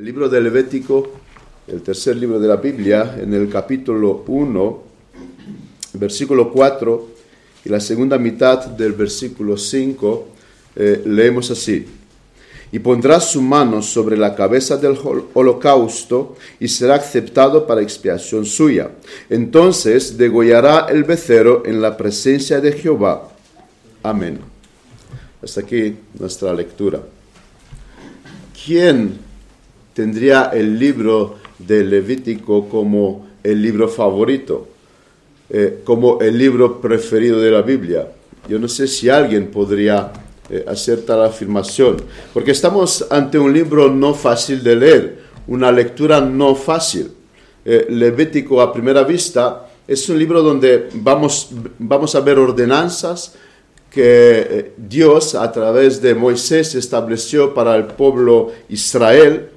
El libro de Levítico, el tercer libro de la Biblia, en el capítulo 1, versículo 4 y la segunda mitad del versículo 5, eh, leemos así. Y pondrá su mano sobre la cabeza del holocausto y será aceptado para expiación suya. Entonces degollará el becerro en la presencia de Jehová. Amén. Hasta aquí nuestra lectura. ¿Quién tendría el libro de Levítico como el libro favorito, eh, como el libro preferido de la Biblia. Yo no sé si alguien podría eh, hacer tal afirmación, porque estamos ante un libro no fácil de leer, una lectura no fácil. Eh, Levítico a primera vista es un libro donde vamos, vamos a ver ordenanzas que Dios a través de Moisés estableció para el pueblo Israel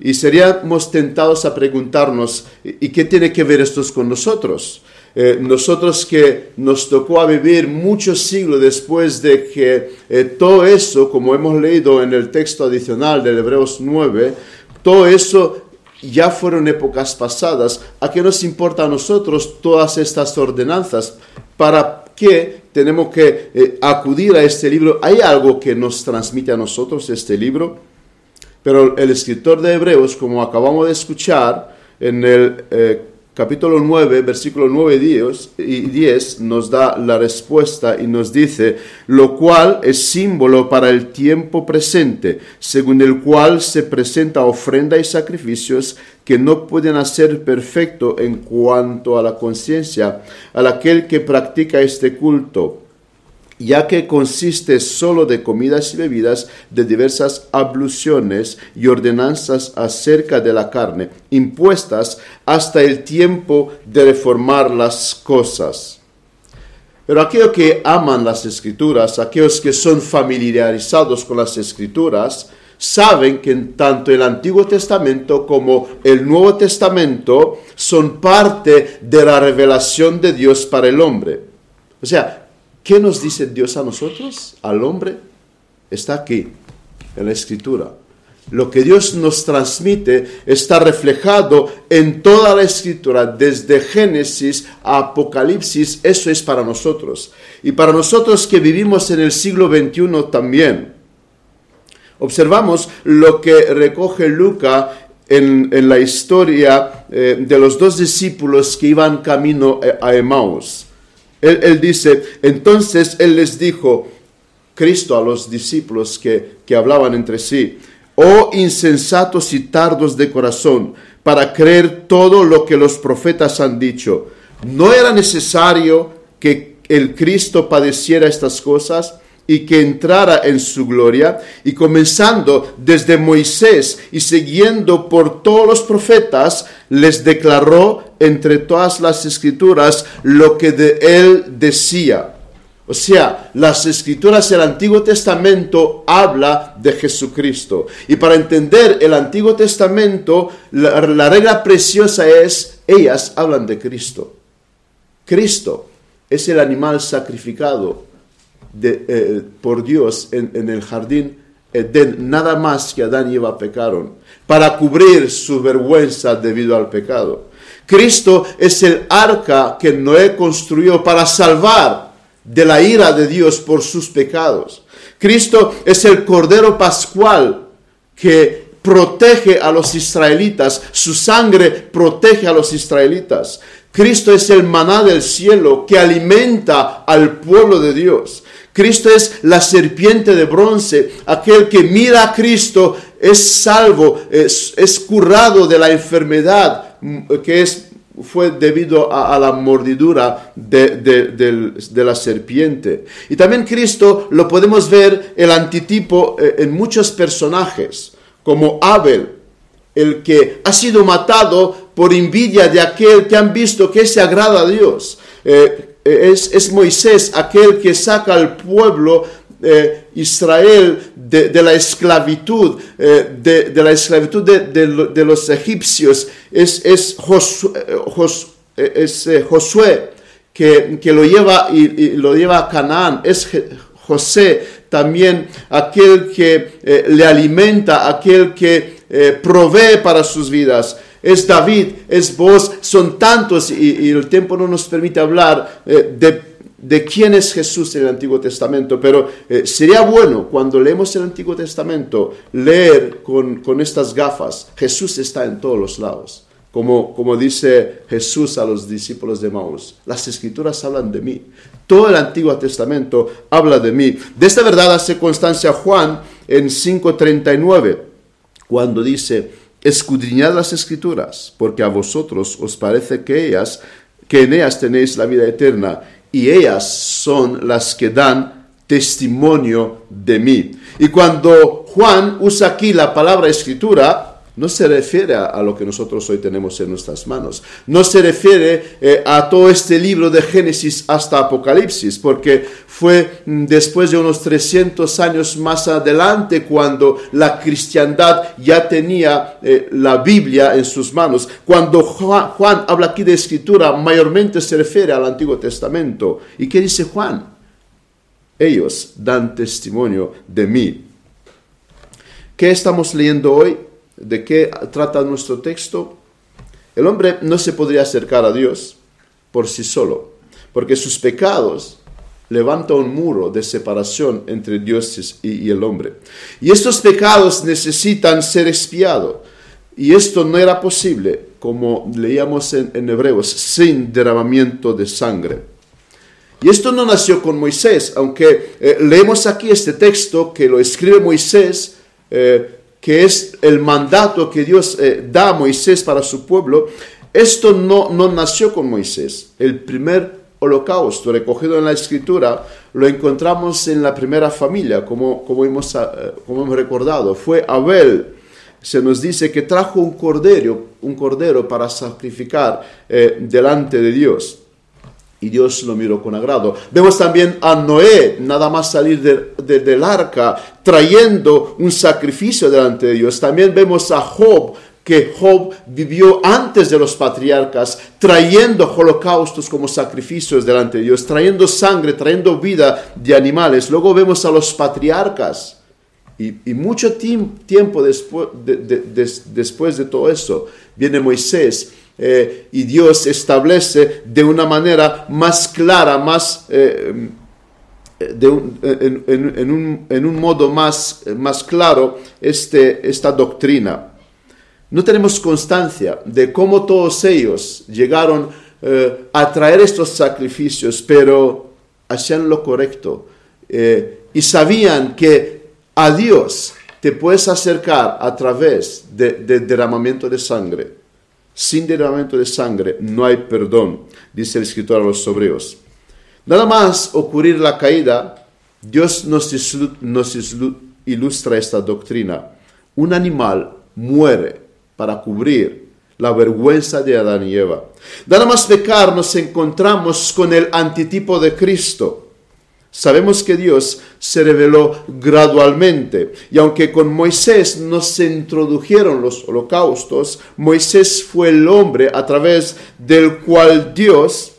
y seríamos tentados a preguntarnos, ¿y qué tiene que ver esto con nosotros? Eh, nosotros que nos tocó a vivir muchos siglos después de que eh, todo eso, como hemos leído en el texto adicional del Hebreos 9, todo eso ya fueron épocas pasadas. ¿A qué nos importa a nosotros todas estas ordenanzas? ¿Para qué tenemos que eh, acudir a este libro? ¿Hay algo que nos transmite a nosotros este libro? Pero el escritor de Hebreos, como acabamos de escuchar en el eh, capítulo 9, versículo 9 y 10, nos da la respuesta y nos dice, lo cual es símbolo para el tiempo presente, según el cual se presenta ofrenda y sacrificios que no pueden hacer perfecto en cuanto a la conciencia al aquel que practica este culto ya que consiste solo de comidas y bebidas de diversas abluciones y ordenanzas acerca de la carne, impuestas hasta el tiempo de reformar las cosas. Pero aquellos que aman las escrituras, aquellos que son familiarizados con las escrituras, saben que tanto el Antiguo Testamento como el Nuevo Testamento son parte de la revelación de Dios para el hombre. O sea, ¿Qué nos dice Dios a nosotros, al hombre? Está aquí, en la escritura. Lo que Dios nos transmite está reflejado en toda la escritura, desde Génesis a Apocalipsis, eso es para nosotros. Y para nosotros que vivimos en el siglo XXI también. Observamos lo que recoge Lucas en, la historia eh, de los dos discípulos que iban camino a Emmaus. Él, dice, entonces Él les dijo, Cristo a los discípulos que, que hablaban entre sí, oh insensatos y tardos de corazón, para creer todo lo que los profetas han dicho. ¿No era necesario que el Cristo padeciera estas cosas y que entrara en su gloria? Y comenzando desde Moisés y siguiendo por todos los profetas, les declaró entre todas las escrituras lo que de él decía. O sea, las escrituras del Antiguo Testamento habla de Jesucristo. Y para entender el Antiguo Testamento, la, regla preciosa es, ellas hablan de Cristo. Cristo es el animal sacrificado eh, por Dios en, el jardín Edén, nada más que Adán y Eva pecaron, para cubrir su vergüenza debido al pecado. Cristo es el arca que Noé construyó para salvar de la ira de Dios por sus pecados. Cristo es el Cordero Pascual que protege a los israelitas, su sangre protege a los israelitas. Cristo es el maná del cielo que alimenta al pueblo de Dios. Cristo es la serpiente de bronce, aquel que mira a Cristo es salvo, es, curado de la enfermedad que es, fue debido a, la mordidura de, la serpiente. Y también Cristo lo podemos ver el antitipo eh, en muchos personajes, como Abel, el que ha sido matado por envidia de aquel que han visto que se agrada a Dios. Eh, eh, es, Moisés aquel que saca al pueblo eh, Israel de, la esclavitud, eh, de, la esclavitud de, los egipcios, es, es, Josué, que, lo lleva y, lo lleva a Canaán, es José también aquel que le alimenta, aquel que eh, provee para sus vidas. Es David, es vos, son tantos y, el tiempo no nos permite hablar eh, de, quién es Jesús en el Antiguo Testamento, pero eh, sería bueno cuando leemos el Antiguo Testamento leer con, con estas gafas. Jesús está en todos los lados. Como, como, dice Jesús a los discípulos de Maús, las escrituras hablan de mí. Todo el Antiguo Testamento habla de mí. De esta verdad hace constancia Juan en 5.39, cuando dice, escudriñad las escrituras, porque a vosotros os parece que ellas, que en ellas tenéis la vida eterna, y ellas son las que dan testimonio de mí. Y cuando Juan usa aquí la palabra escritura, no se refiere a, lo que nosotros hoy tenemos en nuestras manos. No se refiere eh, a todo este libro de Génesis hasta Apocalipsis, porque fue mm, después de unos 300 años más adelante cuando la cristiandad ya tenía eh, la Biblia en sus manos. Cuando Juan, Juan habla aquí de escritura, mayormente se refiere al Antiguo Testamento. ¿Y qué dice Juan? Ellos dan testimonio de mí. ¿Qué estamos leyendo hoy? ¿De qué trata nuestro texto? El hombre no se podría acercar a Dios por sí solo, porque sus pecados levantan un muro de separación entre Dios y, el hombre. Y estos pecados necesitan ser expiados. Y esto no era posible, como leíamos en, Hebreos, sin derramamiento de sangre. Y esto no nació con Moisés, aunque eh, leemos aquí este texto que lo escribe Moisés, eh, que es el mandato que Dios eh, da a Moisés para su pueblo, esto no, no nació con Moisés. El primer holocausto recogido en la escritura lo encontramos en la primera familia, como, como, hemos, eh, como hemos recordado. Fue Abel. Se nos dice que trajo un cordero, un cordero para sacrificar eh, delante de Dios y Dios lo miró con agrado. Vemos también a Noé, nada más salir del arca, trayendo un sacrificio delante de Dios. También vemos a Job, que Job vivió antes de los patriarcas, trayendo holocaustos como sacrificios delante de Dios, trayendo sangre, trayendo vida de animales. Luego vemos a los patriarcas. Y, mucho tiempo después después de todo eso, viene Moisés eh, y Dios establece de una manera más clara, más, eh, en, un, modo más, más claro este, esta doctrina. No tenemos constancia de cómo todos ellos llegaron eh, a traer estos sacrificios, pero hacían lo correcto y sabían que a Dios te puedes acercar a través del de derramamiento de sangre sin derramamiento de sangre no hay perdón, dice el escritor a los hebreos. Nada más ocurrir la caída, Dios nos, nos ilustra esta doctrina. Un animal muere para cubrir la vergüenza de Adán y Eva. Nada más pecar nos encontramos con el antitipo de Cristo. Sabemos que Dios se reveló gradualmente y aunque con Moisés no se introdujeron los holocaustos, Moisés fue el hombre a través del cual Dios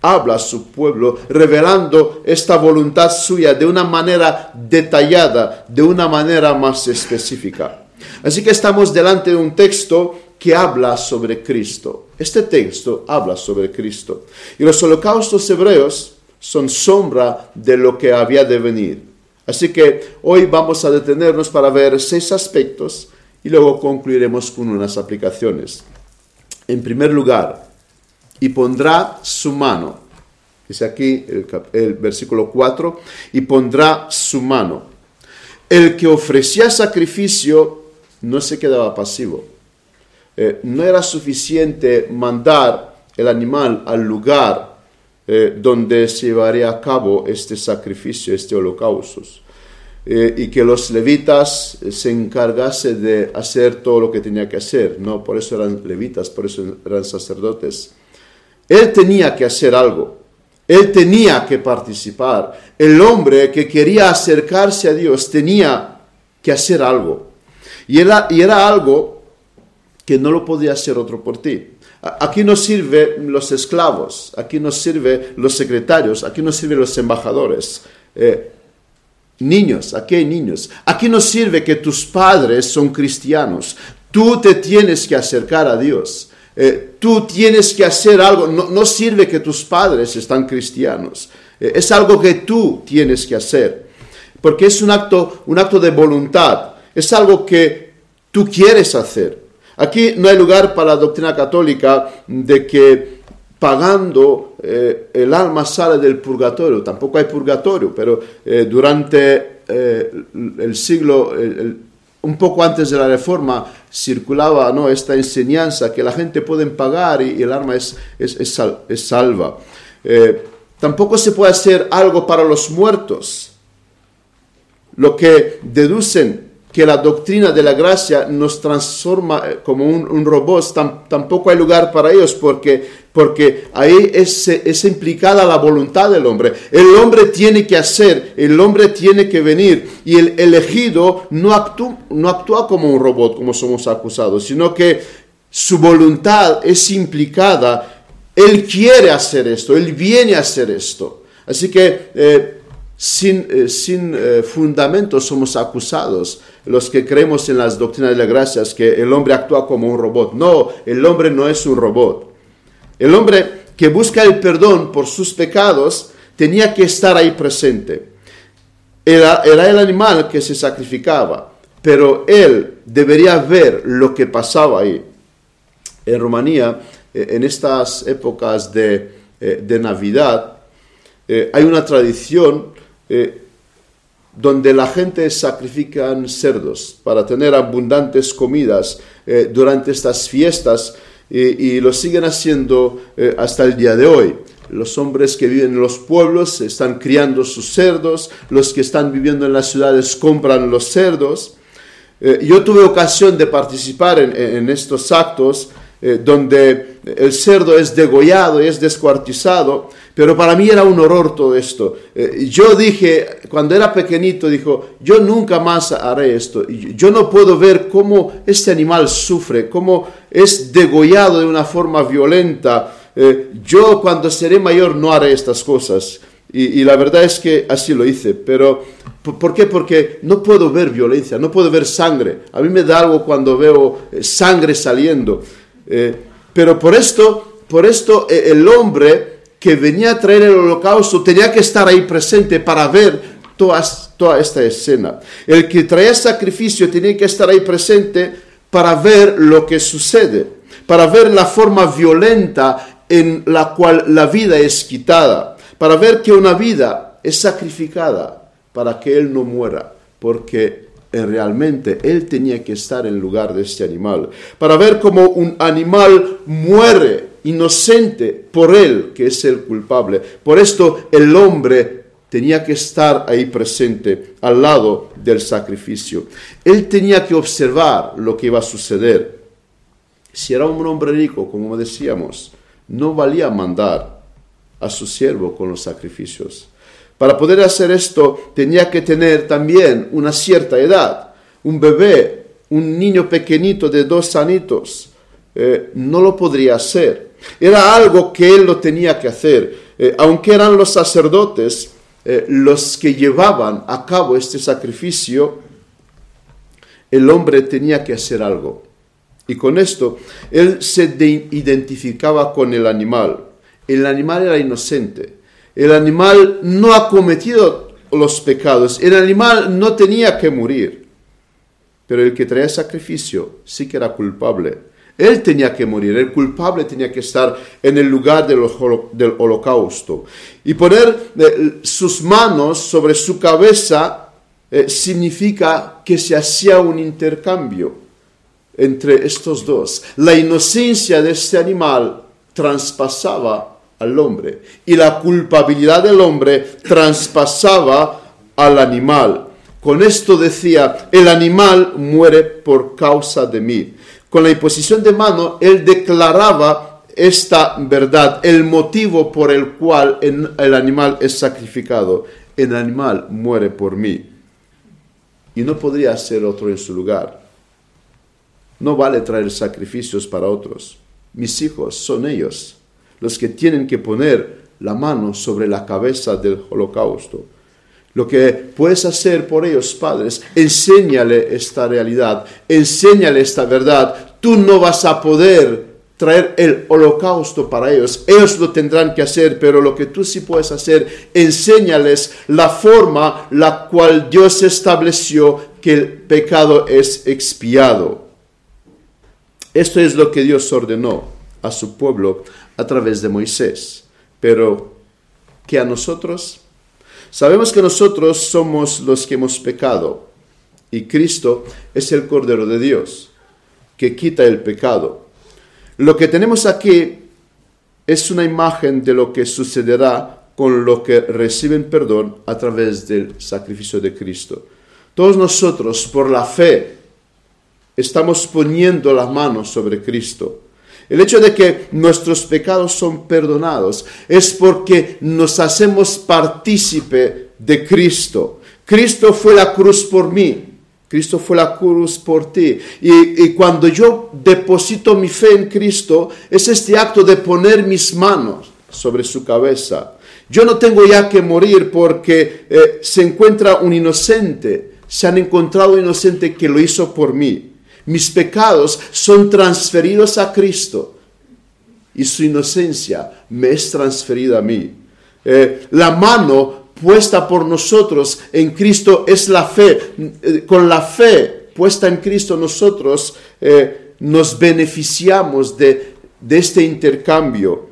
habla a su pueblo, revelando esta voluntad suya de una manera detallada, de una manera más específica. Así que estamos delante de un texto que habla sobre Cristo. Este texto habla sobre Cristo. Y los holocaustos hebreos son sombra de lo que había de venir. Así que hoy vamos a detenernos para ver seis aspectos y luego concluiremos con unas aplicaciones. En primer lugar, y pondrá su mano. Dice aquí el, versículo 4, y pondrá su mano. El que ofrecía sacrificio no se quedaba pasivo. Eh, no era suficiente mandar el animal al lugar eh, donde se llevaría a cabo este sacrificio, este holocausto. Eh, y que los levitas se encargasen de hacer todo lo que tenía que hacer, ¿no? Por eso eran levitas, por eso eran sacerdotes. Él tenía que hacer algo, él tenía que participar. El hombre que quería acercarse a Dios tenía que hacer algo. Y era, y era algo que no lo podía hacer otro por ti. Aquí no sirven los esclavos, aquí no sirven los secretarios, aquí no sirven los embajadores. Eh, Niños, aquí hay niños. Aquí no sirve que tus padres son cristianos. Tú te tienes que acercar a Dios. Eh, tú tienes que hacer algo. No, sirve que tus padres están cristianos. Eh, es algo que tú tienes que hacer. Porque es un acto, un acto de voluntad. Es algo que tú quieres hacer. Aquí no hay lugar para la doctrina católica de que pagando eh, el alma sale del purgatorio. Tampoco hay purgatorio, pero eh, durante eh, el siglo, un poco antes de la reforma, circulaba ¿no? esta enseñanza que la gente puede pagar y, el alma es, es, es salva. tampoco se puede hacer algo para los muertos. Lo que deducen que la doctrina de la gracia nos transforma eh, como un, robot, tampoco hay lugar para ellos porque, porque ahí es, es, implicada la voluntad del hombre. El hombre tiene que hacer, el hombre tiene que venir y el elegido no, actúa, no actúa como un robot como somos acusados, sino que su voluntad es implicada. Él quiere hacer esto, él viene a hacer esto. Así que eh, sin, eh, sin fundamentos somos acusados los que creemos en las doctrinas de la gracia que el hombre actúa como un robot. No, el hombre no es un robot. El hombre que busca el perdón por sus pecados tenía que estar ahí presente. Era, era el animal que se sacrificaba, pero él debería ver lo que pasaba ahí. En Rumanía, eh, en estas épocas de, eh, de Navidad, eh, hay una tradición donde la gente sacrifican cerdos para tener abundantes comidas eh, durante estas fiestas y, lo siguen haciendo eh, hasta el día de hoy. Los hombres que viven en los pueblos están criando sus cerdos, los que están viviendo en las ciudades compran los cerdos. Eh, yo tuve ocasión de participar en estos actos donde el cerdo es degollado y es descuartizado pero para mí era un horror todo esto. Eh, yo dije, cuando era pequeñito, dijo, yo nunca más haré esto. Yo no puedo ver cómo este animal sufre, cómo es degollado de una forma violenta. Eh, yo cuando seré mayor no haré estas cosas. Y, la verdad es que así lo hice. Pero, ¿por qué? Porque no puedo ver violencia, no puedo ver sangre. A mí me da algo cuando veo eh, sangre saliendo. Pero por esto, por esto el hombre que venía a traer el holocausto tenía que estar ahí presente para ver toda, toda esta escena. El que traía sacrificio tenía que estar ahí presente para ver lo que sucede, para ver la forma violenta en la cual la vida es quitada, para ver que una vida es sacrificada para que él no muera, porque realmente él tenía que estar en lugar de este animal, para ver cómo un animal muere inocente por él, que es el culpable. Por esto el hombre tenía que estar ahí presente, al lado del sacrificio. Él tenía que observar lo que iba a suceder. Si era un hombre rico, como decíamos, no valía mandar a su siervo con los sacrificios. Para poder hacer esto tenía que tener también una cierta edad. Un bebé, un niño pequeñito de dos anitos, eh, no lo podría hacer. Era algo que él lo tenía que hacer. Eh, aunque eran los sacerdotes eh, los que llevaban a cabo este sacrificio, el hombre tenía que hacer algo. Y con esto, él se identificaba con el animal. El animal era inocente. El animal no ha cometido los pecados. El animal no tenía que morir. Pero el que traía sacrificio sí que era culpable él tenía que morir, el culpable tenía que estar en el lugar del, holocausto. Y poner eh, sus manos sobre su cabeza eh, significa que se hacía un intercambio entre estos dos. La inocencia de este animal traspasaba al hombre y la culpabilidad del hombre traspasaba al animal. Con esto decía, el animal muere por causa de mí. Con la imposición de mano, él declaraba esta verdad, el motivo por el cual el animal es sacrificado. El animal muere por mí. Y no podría ser otro en su lugar. No vale traer sacrificios para otros. Mis hijos son ellos los que tienen que poner la mano sobre la cabeza del holocausto. Lo que puedes hacer por ellos, padres, enséñale esta realidad, enséñale esta verdad. Tú no vas a poder traer el holocausto para ellos. Ellos lo tendrán que hacer, pero lo que tú sí puedes hacer, enséñales la forma la cual Dios estableció que el pecado es expiado. Esto es lo que Dios ordenó a su pueblo a través de Moisés. Pero, ¿qué a nosotros? Sabemos que nosotros somos los que hemos pecado y Cristo es el Cordero de Dios que quita el pecado. Lo que tenemos aquí es una imagen de lo que sucederá con los que reciben perdón a través del sacrificio de Cristo. Todos nosotros, por la fe, estamos poniendo las manos sobre Cristo. El hecho de que nuestros pecados son perdonados es porque nos hacemos partícipe de Cristo. Cristo fue la cruz por mí. Cristo fue la cruz por ti. Y, cuando yo deposito mi fe en Cristo, es este acto de poner mis manos sobre su cabeza. Yo no tengo ya que morir porque eh, se encuentra un inocente. Se han encontrado un inocente que lo hizo por mí. Mis pecados son transferidos a Cristo y su inocencia me es transferida a mí. Eh, la mano puesta por nosotros en Cristo es la fe. Eh, con la fe puesta en Cristo nosotros eh, nos beneficiamos de, de, este intercambio.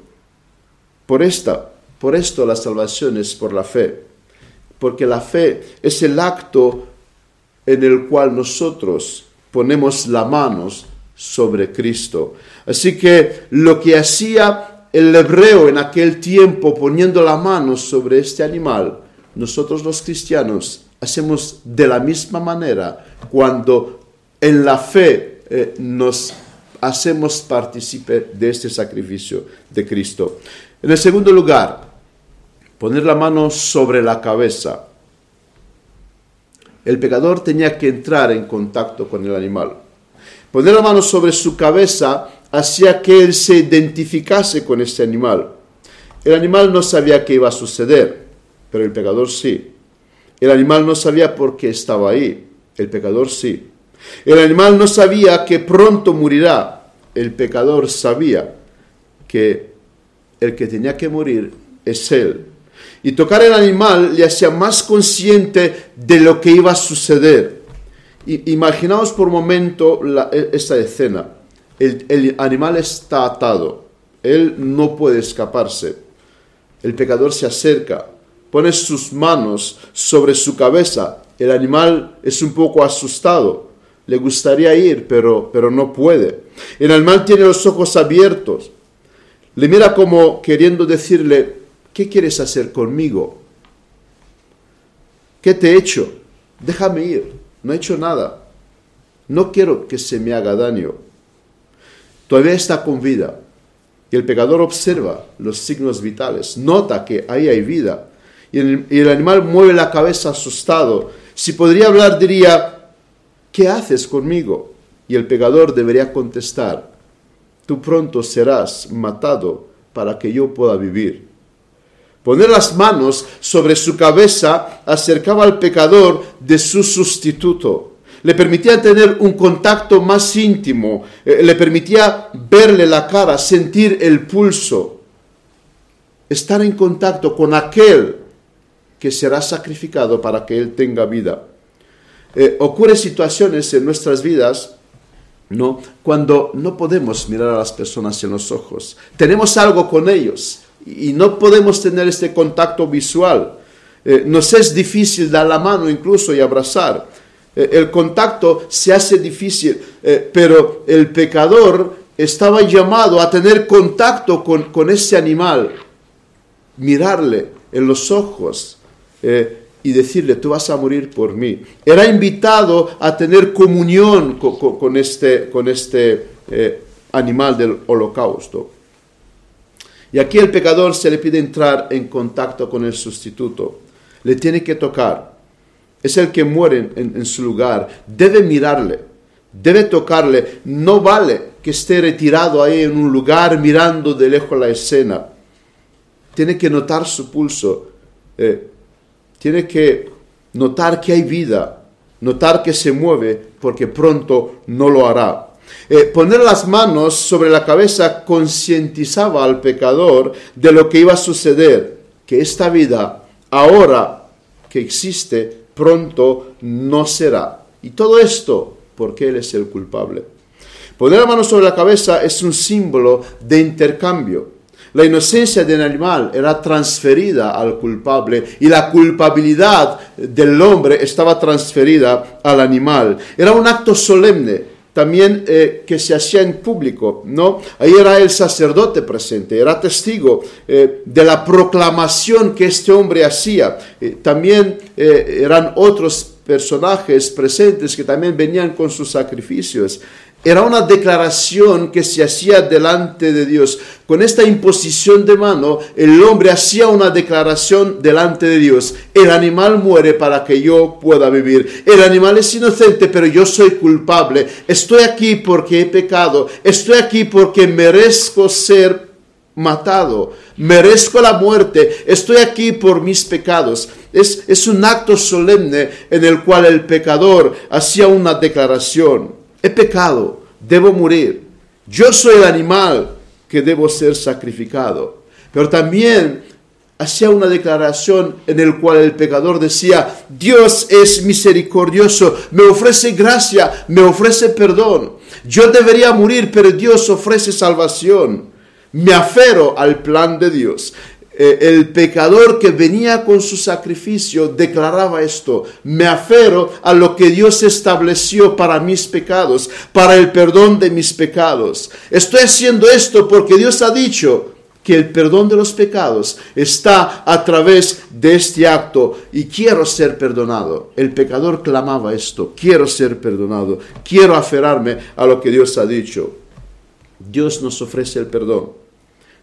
Por, esta, por esto la salvación es por la fe. Porque la fe es el acto en el cual nosotros ponemos las manos sobre Cristo. Así que lo que hacía el hebreo en aquel tiempo poniendo la mano sobre este animal, nosotros los cristianos hacemos de la misma manera cuando en la fe eh, nos hacemos partícipe de este sacrificio de Cristo. En el segundo lugar, poner la mano sobre la cabeza. El pecador tenía que entrar en contacto con el animal. Poner la mano sobre su cabeza hacía que él se identificase con este animal. El animal no sabía qué iba a suceder, pero el pecador sí. El animal no sabía por qué estaba ahí, el pecador sí. El animal no sabía que pronto morirá, el pecador sabía que el que tenía que morir es él. Y tocar el animal le hacía más consciente de lo que iba a suceder. imaginaos por un momento e, esta escena el, animal está atado, él no puede escaparse. El pecador se acerca, pone sus manos sobre su cabeza, el animal es un poco asustado, le gustaría ir, pero, pero no puede. El animal tiene los ojos abiertos, le mira como queriendo decirle, ¿qué quieres hacer conmigo? ¿Qué te he hecho? Déjame ir, no he hecho nada. No quiero que se me haga daño todavía está con vida. Y el pecador observa los signos vitales, nota que ahí hay vida. Y el, animal mueve la cabeza asustado. Si podría hablar, diría, ¿qué haces conmigo? Y el pecador debería contestar, tú pronto serás matado para que yo pueda vivir. Poner las manos sobre su cabeza acercaba al pecador de su sustituto le permitía tener un contacto más íntimo, eh, le permitía verle la cara, sentir el pulso, estar en contacto con aquel que será sacrificado para que él tenga vida. Eh, ocurre situaciones en nuestras vidas ¿no? Cuando no podemos mirar a las personas en los ojos. Tenemos algo con ellos y no podemos tener este contacto visual. Eh, nos es difícil dar la mano incluso y abrazar. Eh, el contacto se hace difícil, eh, pero el pecador estaba llamado a tener contacto con, con ese animal, mirarle en los ojos eh, y decirle, tú vas a morir por mí. Era invitado a tener comunión con, este, con este animal del holocausto. Y aquí el pecador se le pide entrar en contacto con el sustituto. Le tiene que tocar es el que muere en, su lugar, debe mirarle, debe tocarle, no vale que esté retirado ahí en un lugar mirando de lejos la escena. Tiene que notar su pulso, eh, tiene que notar que hay vida, notar que se mueve, porque pronto no lo hará. Eh, poner las manos sobre la cabeza concientizaba al pecador de lo que iba a suceder, que esta vida, ahora que existe, pronto no será. Y todo esto porque Él es el culpable. Poner la mano sobre la cabeza es un símbolo de intercambio. La inocencia del animal era transferida al culpable y la culpabilidad del hombre estaba transferida al animal. Era un acto solemne también eh, que se hacía en público, ¿no? Ahí era el sacerdote presente, era testigo eh, de la proclamación que este hombre hacía. Eh, también eran otros personajes presentes que también venían con sus sacrificios. Era una declaración que se hacía delante de Dios. Con esta imposición de mano, el hombre hacía una declaración delante de Dios. El animal muere para que yo pueda vivir. El animal es inocente, pero yo soy culpable. Estoy aquí porque he pecado. Estoy aquí porque merezco ser matado. Merezco la muerte. Estoy aquí por mis pecados. Es, es un acto solemne en el cual el pecador hacía una declaración he pecado, debo morir. Yo soy el animal que debo ser sacrificado. Pero también hacía una declaración en el cual el pecador decía, Dios es misericordioso, me ofrece gracia, me ofrece perdón. Yo debería morir, pero Dios ofrece salvación. Me afero al plan de Dios. Eh, el pecador que venía con su sacrificio declaraba esto, me afero a lo que Dios estableció para mis pecados, para el perdón de mis pecados. Estoy haciendo esto porque Dios ha dicho que el perdón de los pecados está a través de este acto y quiero ser perdonado. El pecador clamaba esto, quiero ser perdonado, quiero aferrarme a lo que Dios ha dicho. Dios nos ofrece el perdón,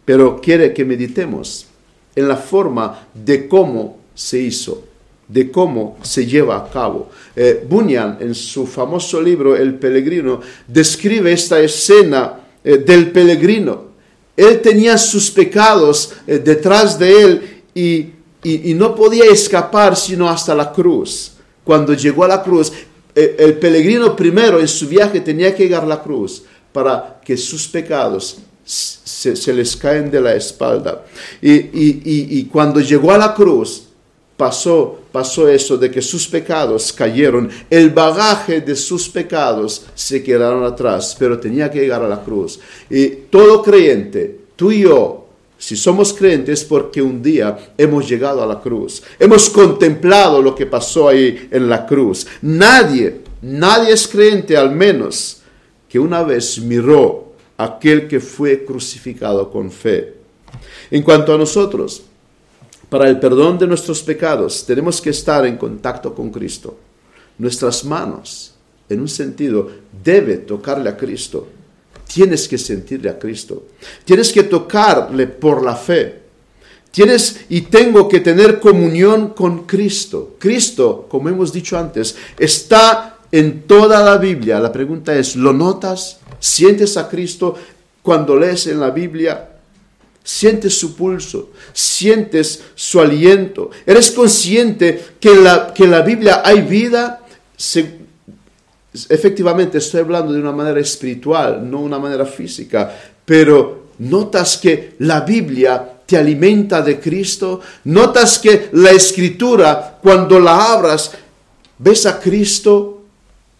pero quiere que meditemos en la forma de cómo se hizo, de cómo se lleva a cabo. Eh, Bunyan, en su famoso libro El Peregrino, describe esta escena eh, del peregrino. Él tenía sus pecados eh, detrás de él y, y, no podía escapar sino hasta la cruz. Cuando llegó a la cruz, el peregrino primero en su viaje tenía que llegar a la cruz para que sus pecados se, les caen de la espalda. Y, cuando llegó a la cruz, pasó, pasó eso de que sus pecados cayeron, el bagaje de sus pecados se quedaron atrás, pero tenía que llegar a la cruz. Y todo creyente, tú y yo, si somos creyentes porque un día hemos llegado a la cruz, hemos contemplado lo que pasó ahí en la cruz. Nadie, nadie es creyente al menos que una vez miró aquel que fue crucificado con fe. En cuanto a nosotros, para el perdón de nuestros pecados tenemos que estar en contacto con Cristo. Nuestras manos, en un sentido, debe tocarle a Cristo. Tienes que sentirle a Cristo. Tienes que tocarle por la fe. Tienes y tengo que tener comunión con Cristo. Cristo, como hemos dicho antes, está en toda la Biblia. La pregunta es, ¿lo notas? Sientes a Cristo cuando lees en la Biblia. Sientes su pulso, sientes su aliento. Eres consciente que en la, que la Biblia hay vida. efectivamente, estoy hablando de una manera espiritual, no una manera física. Pero notas que la Biblia te alimenta de Cristo. Notas que la escritura, cuando la abras, ves a Cristo.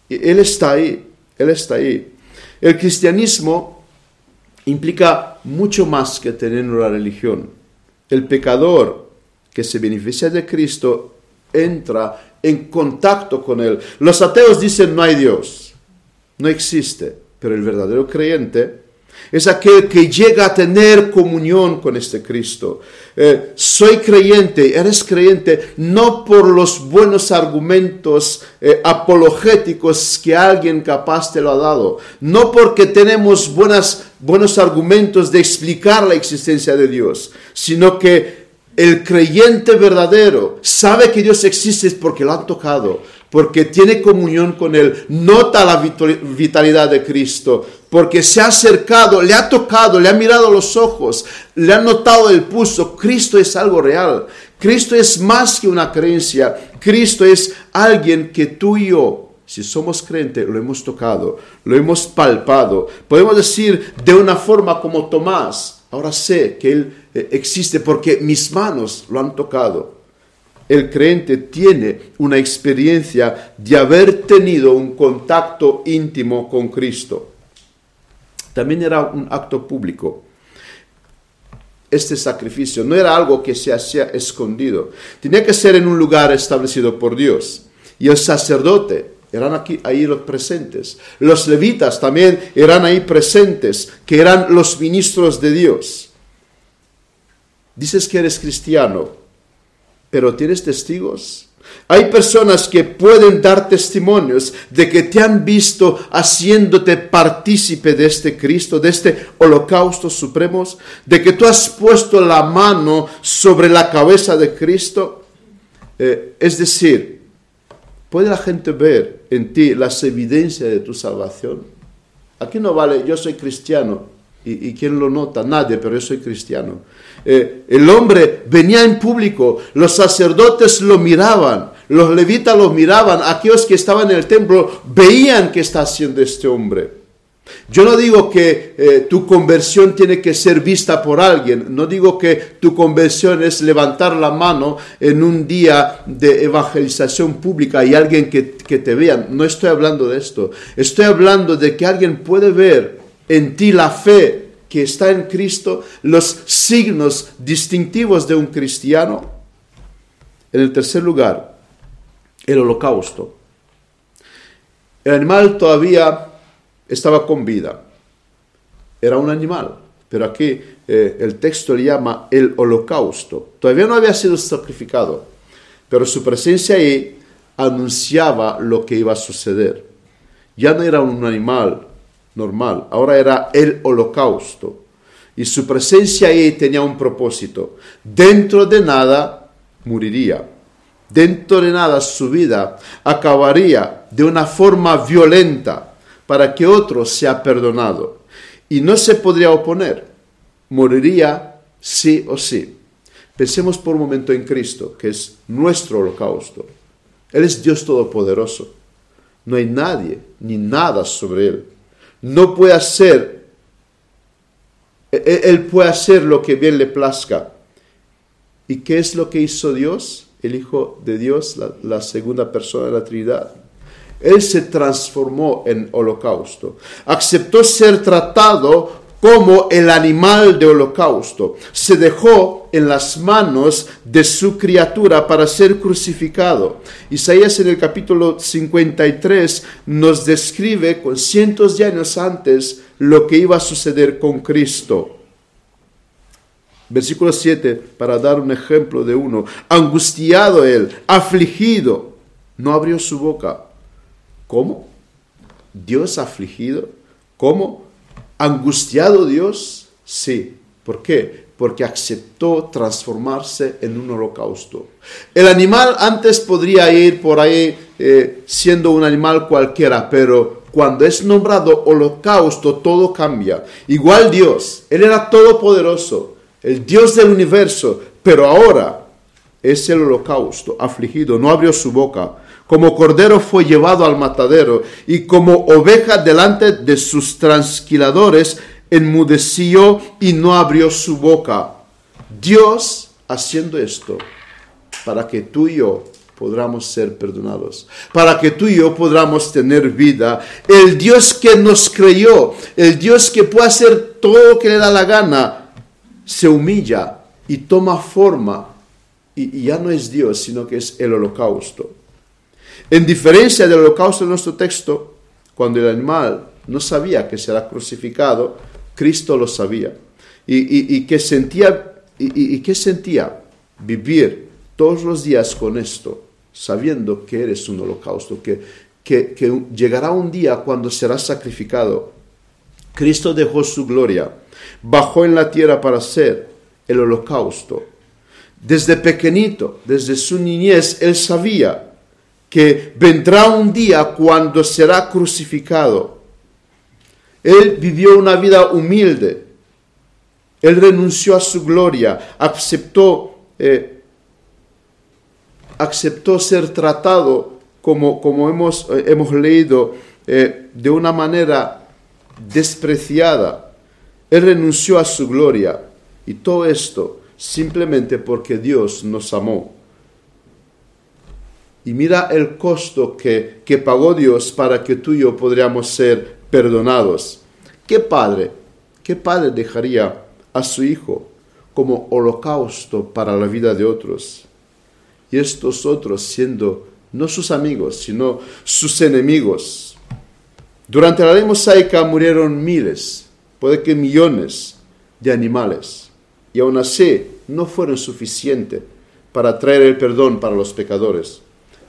Él está ahí. Él está ahí. El cristianismo implica mucho más que tener una religión. El pecador que se beneficia de Cristo entra en contacto con Él. Los ateos dicen no hay Dios, no existe, pero el verdadero creyente es aquel que llega a tener comunión con este Cristo. Eh, soy creyente, eres creyente no por los buenos argumentos eh, apologéticos que alguien capaz te lo ha dado, no porque tenemos buenas, buenos argumentos de explicar la existencia de Dios, sino que el creyente verdadero sabe que Dios existe porque lo han tocado, porque tiene comunión con Él, nota la vitalidad de Cristo, porque se ha acercado, le ha tocado, le ha mirado los ojos, le ha notado el pulso. Cristo es algo real. Cristo es más que una creencia. Cristo es alguien que tú y yo, si somos creyentes, lo hemos tocado, lo hemos palpado. Podemos decir de una forma como Tomás, ahora sé que Él eh, existe porque mis manos lo han tocado. El creyente tiene una experiencia de haber tenido un contacto íntimo con Cristo. También era un acto público este sacrificio. No era algo que se hacía escondido. Tenía que ser en un lugar establecido por Dios. Y el sacerdote eran aquí, ahí los presentes. Los levitas también eran ahí presentes, que eran los ministros de Dios. Dices que eres cristiano, pero ¿tienes testigos? Hay personas que pueden dar testimonios de que te han visto haciéndote partícipe de este Cristo, de este holocausto supremo, de que tú has puesto la mano sobre la cabeza de Cristo. Eh, es decir, ¿puede la gente ver en ti las evidencias de tu salvación? Aquí no vale, yo soy cristiano. ¿Y, quién lo nota? Nadie, pero yo soy cristiano. Eh, el hombre venía en público, los sacerdotes lo miraban, los levitas lo miraban, aquellos que estaban en el templo veían qué está haciendo este hombre. Yo no digo que eh, tu conversión tiene que ser vista por alguien, no digo que tu conversión es levantar la mano en un día de evangelización pública y alguien que, que te vean, no estoy hablando de esto, estoy hablando de que alguien puede ver en ti la fe que está en Cristo, los signos distintivos de un cristiano. En el tercer lugar, el holocausto. El animal todavía estaba con vida. Era un animal, pero aquí eh, el texto le llama el holocausto. Todavía no había sido sacrificado, pero su presencia ahí anunciaba lo que iba a suceder. Ya no era un animal normal, ahora era el holocausto. Y su presencia ahí tenía un propósito. Dentro de nada moriría. Dentro de nada su vida acabaría de una forma violenta para que otro sea perdonado. Y no se podría oponer. Moriría sí o sí. Pensemos por un momento en Cristo, que es nuestro holocausto. Él es Dios Todopoderoso. No hay nadie ni nada sobre Él no puede hacer, e, e, Él puede hacer lo que bien le plazca. ¿Y qué es lo que hizo Dios? El Hijo de Dios, la, segunda persona de la Trinidad. Él se transformó en holocausto. Aceptó ser tratado como el animal de holocausto. Se dejó en las manos de su criatura para ser crucificado. Isaías en el capítulo 53 nos describe con cientos de años antes lo que iba a suceder con Cristo. Versículo 7, para dar un ejemplo de uno. Angustiado él, afligido, no abrió su boca. ¿Cómo? Dios afligido. ¿Cómo? ¿Angustiado Dios? Sí. ¿Por qué? Porque aceptó transformarse en un holocausto. El animal antes podría ir por ahí eh, siendo un animal cualquiera, pero cuando es nombrado holocausto todo cambia. Igual Dios, Él era todopoderoso, el Dios del universo, pero ahora es el holocausto, afligido, no abrió su boca como cordero fue llevado al matadero, y como oveja delante de sus transquiladores, enmudeció y no abrió su boca. Dios haciendo esto para que tú y yo podamos ser perdonados, para que tú y yo podamos tener vida. El Dios que nos creyó, el Dios que puede hacer todo lo que le da la gana, se humilla y toma forma. Y, y ya no es Dios, sino que es el holocausto. En diferencia del holocausto de nuestro texto, cuando el animal no sabía que será crucificado, Cristo lo sabía. Y, que sentía, y, que sentía vivir todos los días con esto, sabiendo que eres un holocausto, que, llegará un día cuando será sacrificado. Cristo dejó su gloria, bajó en la tierra para ser el holocausto. Desde pequeñito, desde su niñez, él sabía que vendrá un día cuando será crucificado. Él vivió una vida humilde. Él renunció a su gloria, aceptó eh, aceptó ser tratado como, como hemos, eh, hemos leído, eh, de una manera despreciada. Él renunció a su gloria y todo esto simplemente porque Dios nos amó. Y mira el costo que, que pagó Dios para que tú y yo podríamos ser perdonados. ¿Qué padre, qué padre dejaría a su hijo como holocausto para la vida de otros? Y estos otros siendo no sus amigos, sino sus enemigos. Durante la ley mosaica murieron miles, puede que millones de animales, y aún así no fueron suficientes para traer el perdón para los pecadores.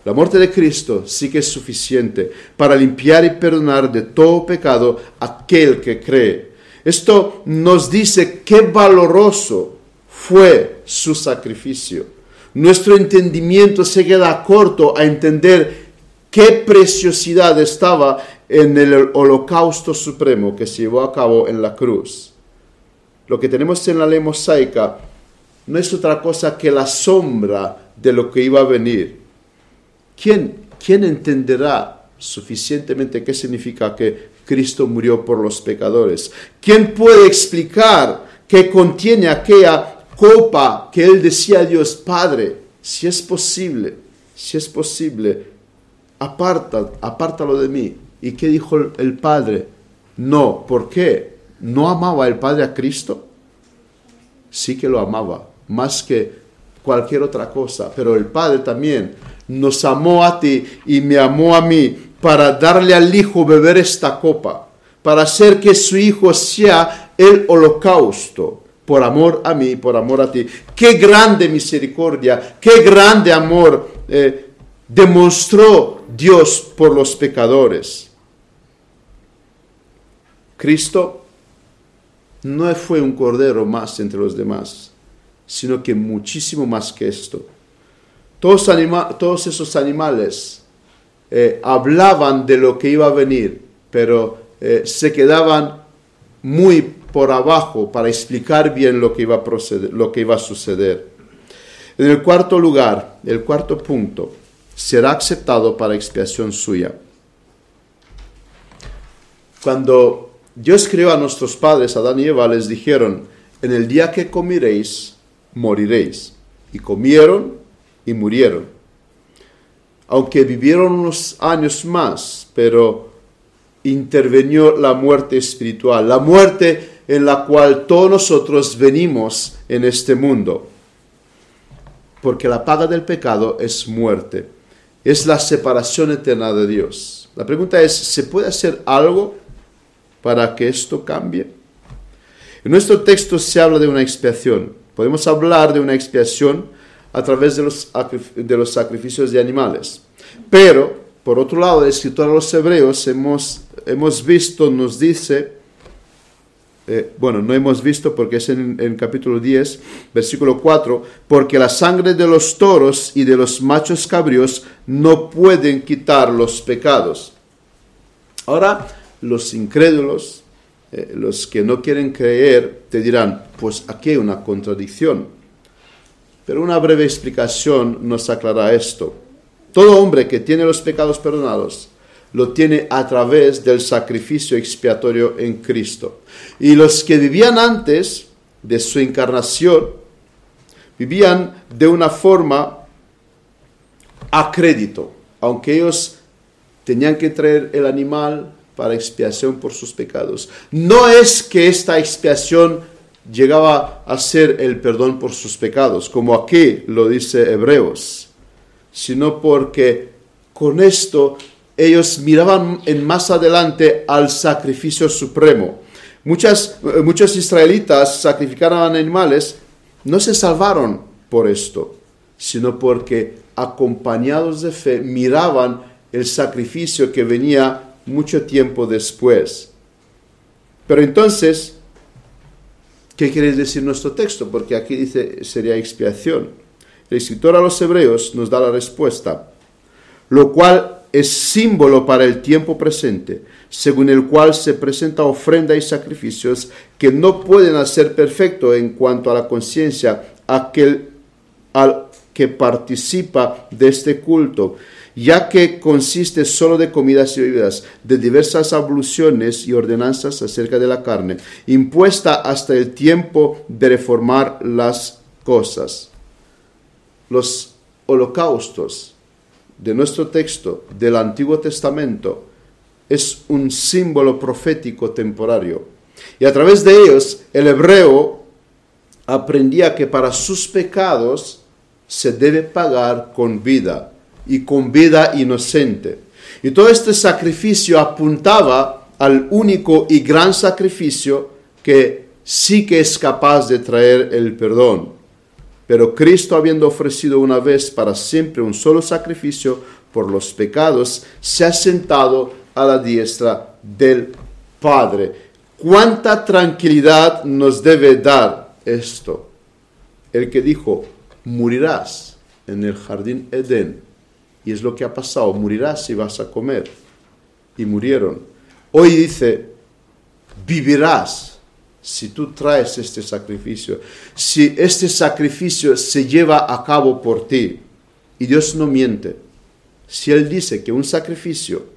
La muerte de Cristo sí que es suficiente para limpiar y perdonar de todo pecado aquel que cree. Esto nos dice qué valoroso fue su sacrificio. Nuestro entendimiento se queda corto a entender qué preciosidad estaba en el holocausto supremo que se llevó a cabo en la cruz. Lo que tenemos en la ley mosaica no es otra cosa que la sombra de lo que iba a venir. ¿Quién, quién entenderá suficientemente qué significa que Cristo murió por los pecadores? ¿Quién puede explicar qué contiene aquella copa que él decía a Dios, Padre, si es posible, si es posible, aparta, apártalo de mí? ¿Y qué dijo el Padre? No, ¿por qué? ¿No amaba el Padre a Cristo? Sí que lo amaba, más que cualquier otra cosa, pero el Padre también nos amó a ti y me amó a mí para darle al Hijo beber esta copa, para hacer que su Hijo sea el holocausto, por amor a mí, por amor a ti. Qué grande misericordia, qué grande amor eh, demostró Dios por los pecadores. Cristo no fue un cordero más entre los demás, sino que muchísimo más que esto. Todos, esos animales eh, hablaban de lo que iba a venir, pero eh, se quedaban muy por abajo para explicar bien lo que, iba a proceder, lo que iba a suceder. En el cuarto lugar, el cuarto punto, será aceptado para expiación suya. Cuando Dios creó a nuestros padres, Adán y Eva, les dijeron, en el día que comiréis, moriréis. Y comieron y murieron. Aunque vivieron unos años más, pero intervenió la muerte espiritual, la muerte en la cual todos nosotros venimos en este mundo. Porque la paga del pecado es muerte, es la separación eterna de Dios. La pregunta es, ¿se puede hacer algo para que esto cambie? En nuestro texto se habla de una expiación. Podemos hablar de una expiación a través de los, de los sacrificios de animales. Pero, por otro lado, el escritor a los hebreos hemos, hemos visto, nos dice, eh, bueno, no hemos visto porque es en, el capítulo 10, versículo 4, porque la sangre de los toros y de los machos cabrios no pueden quitar los pecados. Ahora, los incrédulos, eh, los que no quieren creer, te dirán, pues aquí hay una contradicción. Pero una breve explicación nos aclara esto. Todo hombre que tiene los pecados perdonados lo tiene a través del sacrificio expiatorio en Cristo. Y los que vivían antes de su encarnación, vivían de una forma a crédito, aunque ellos tenían que traer el animal para expiación por sus pecados. No es que esta expiación llegaba a ser el perdón por sus pecados, como aquí lo dice Hebreos, sino porque con esto ellos miraban en más adelante al sacrificio supremo. Muchas, eh, muchos israelitas sacrificaron animales, no se salvaron por esto, sino porque acompañados de fe miraban el sacrificio que venía mucho tiempo después. Pero entonces, ¿qué quiere decir nuestro texto? Porque aquí dice sería expiación. El escritor a los hebreos nos da la respuesta, lo cual es símbolo para el tiempo presente, según el cual se presenta ofrenda y sacrificios que no pueden hacer perfecto en cuanto a la conciencia aquel, al que participa de este culto, ya que consiste solo de comidas y bebidas, de diversas abluciones y ordenanzas acerca de la carne, impuesta hasta el tiempo de reformar las cosas. Los holocaustos de nuestro texto del Antiguo Testamento es un símbolo profético temporario. Y a través de ellos el hebreo aprendía que para sus pecados se debe pagar con vida y con vida inocente. Y todo este sacrificio apuntaba al único y gran sacrificio que sí que es capaz de traer el perdón. Pero Cristo, habiendo ofrecido una vez para siempre un solo sacrificio por los pecados, se ha sentado a la diestra del Padre. ¿Cuánta tranquilidad nos debe dar esto? El que dijo, morirás en el jardín Edén. Y es lo que ha pasado, morirás y vas a comer. Y murieron. Hoy dice, vivirás si tú traes este sacrificio, si este sacrificio se lleva a cabo por ti. Y Dios no miente. Si Él dice que un sacrificio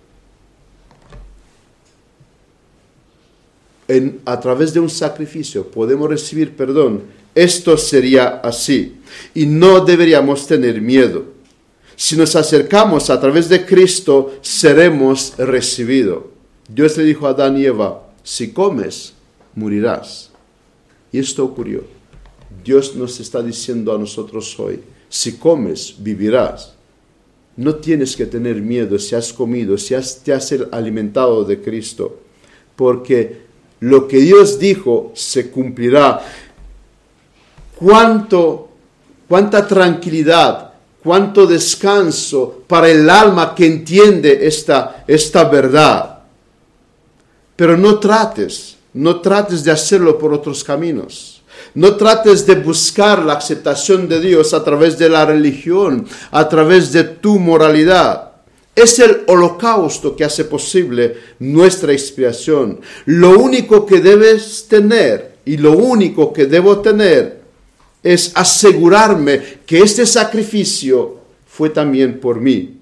a través de un sacrificio podemos recibir perdón, esto sería así. Y no deberíamos tener miedo. Si nos acercamos a través de Cristo, seremos recibidos. Dios le dijo a Adán y Eva, si comes, morirás. Y esto ocurrió. Dios nos está diciendo a nosotros hoy, si comes, vivirás. No tienes que tener miedo si has comido, si has, te has alimentado de Cristo, porque lo que Dios dijo se cumplirá. Cuánto, cuánta tranquilidad, cuánto descanso para el alma que entiende esta, esta verdad. Pero no trates no trates de hacerlo por otros caminos. No trates de buscar la aceptación de Dios a través de la religión, a través de tu moralidad. Es el holocausto que hace posible nuestra expiación. Lo único que debes tener y lo único que debo tener es asegurarme que este sacrificio fue también por mí.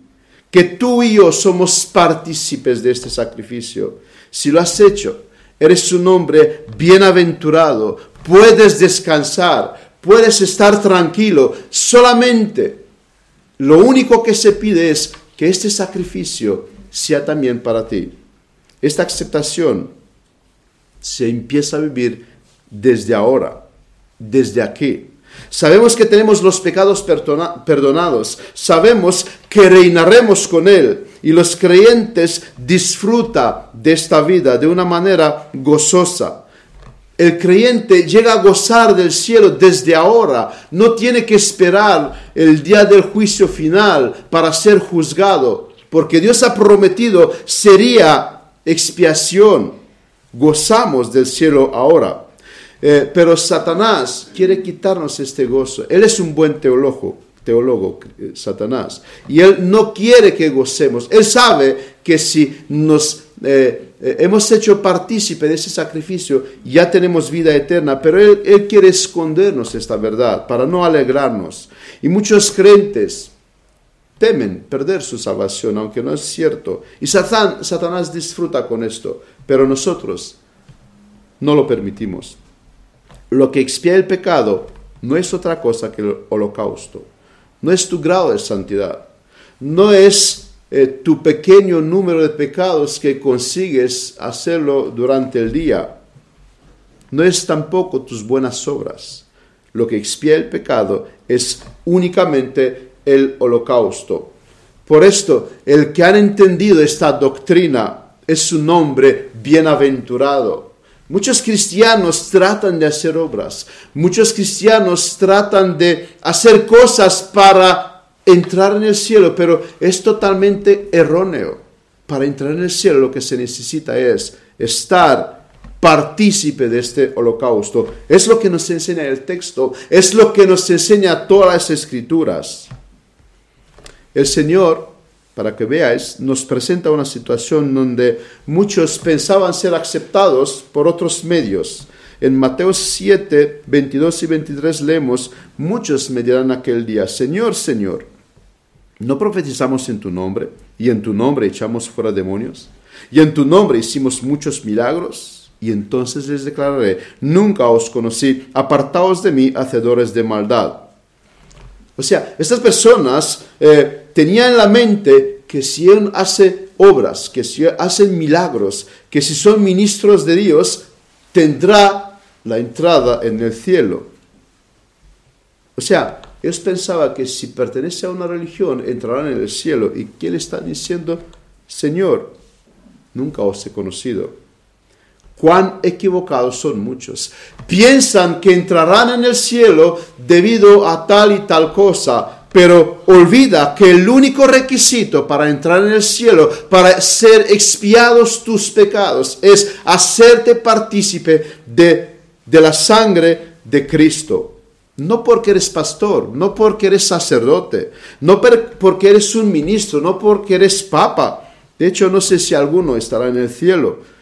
Que tú y yo somos partícipes de este sacrificio. Si lo has hecho, Eres un hombre bienaventurado, puedes descansar, puedes estar tranquilo. Solamente lo único que se pide es que este sacrificio sea también para ti. Esta aceptación se empieza a vivir desde ahora, desde aquí. Sabemos que tenemos los pecados perdonados, sabemos que reinaremos con Él, y los creyentes disfrutan de esta vida de una manera gozosa. El creyente llega a gozar del cielo desde ahora, no tiene que esperar el día del juicio final para ser juzgado, porque Dios ha prometido sería expiación. Gozamos del cielo ahora. Eh, pero Satanás quiere quitarnos este gozo. Él es un buen teólogo teólogo, eh, Satanás. Y él no quiere que gocemos. Él sabe que si nos eh, eh, hemos hecho partícipe de ese sacrificio, ya tenemos vida eterna, pero él, él, quiere escondernos esta verdad para no alegrarnos. Y muchos creyentes temen perder su salvación, aunque no es cierto. Y Satanás disfruta con esto, pero nosotros no lo permitimos. Lo que expía el pecado no es otra cosa que el holocausto no es tu grado de santidad, no es eh, tu pequeño número de pecados que consigues hacerlo durante el día, no es tampoco tus buenas obras. Lo que expía el pecado es únicamente el holocausto. Por esto, el que ha entendido esta doctrina es un hombre bienaventurado. Muchos cristianos tratan de hacer obras, muchos cristianos tratan de hacer cosas para entrar en el cielo, pero es totalmente erróneo. Para entrar en el cielo lo que se necesita es estar partícipe de este holocausto. Es lo que nos enseña el texto, es lo que nos enseña todas las escrituras. El Señor para que veáis, nos presenta una situación donde muchos pensaban ser aceptados por otros medios. En Mateo 7, 22 y 23 leemos, muchos me dirán aquel día, Señor, Señor, ¿no profetizamos en tu nombre? ¿Y en tu nombre echamos fuera demonios? ¿Y en tu nombre hicimos muchos milagros? Y entonces les declararé, nunca os conocí, apartaos de mí, hacedores de maldad. O sea, estas personas eh, tenían en la mente que si él hace obras, que si hacen milagros, que si son ministros de Dios, tendrá la entrada en el cielo. O sea, ellos pensaban que si pertenece a una religión entrarán en el cielo. ¿Y qué le están diciendo? Señor, nunca os he conocido. Cuán equivocados son muchos. Piensan que entrarán en el cielo debido a tal y tal cosa, pero olvida que el único requisito para entrar en el cielo, para ser expiados tus pecados, es hacerte partícipe de, de la sangre de Cristo. No porque eres pastor, no porque eres sacerdote, no porque eres un ministro, no porque eres papa. De hecho, no sé si alguno estará en el cielo.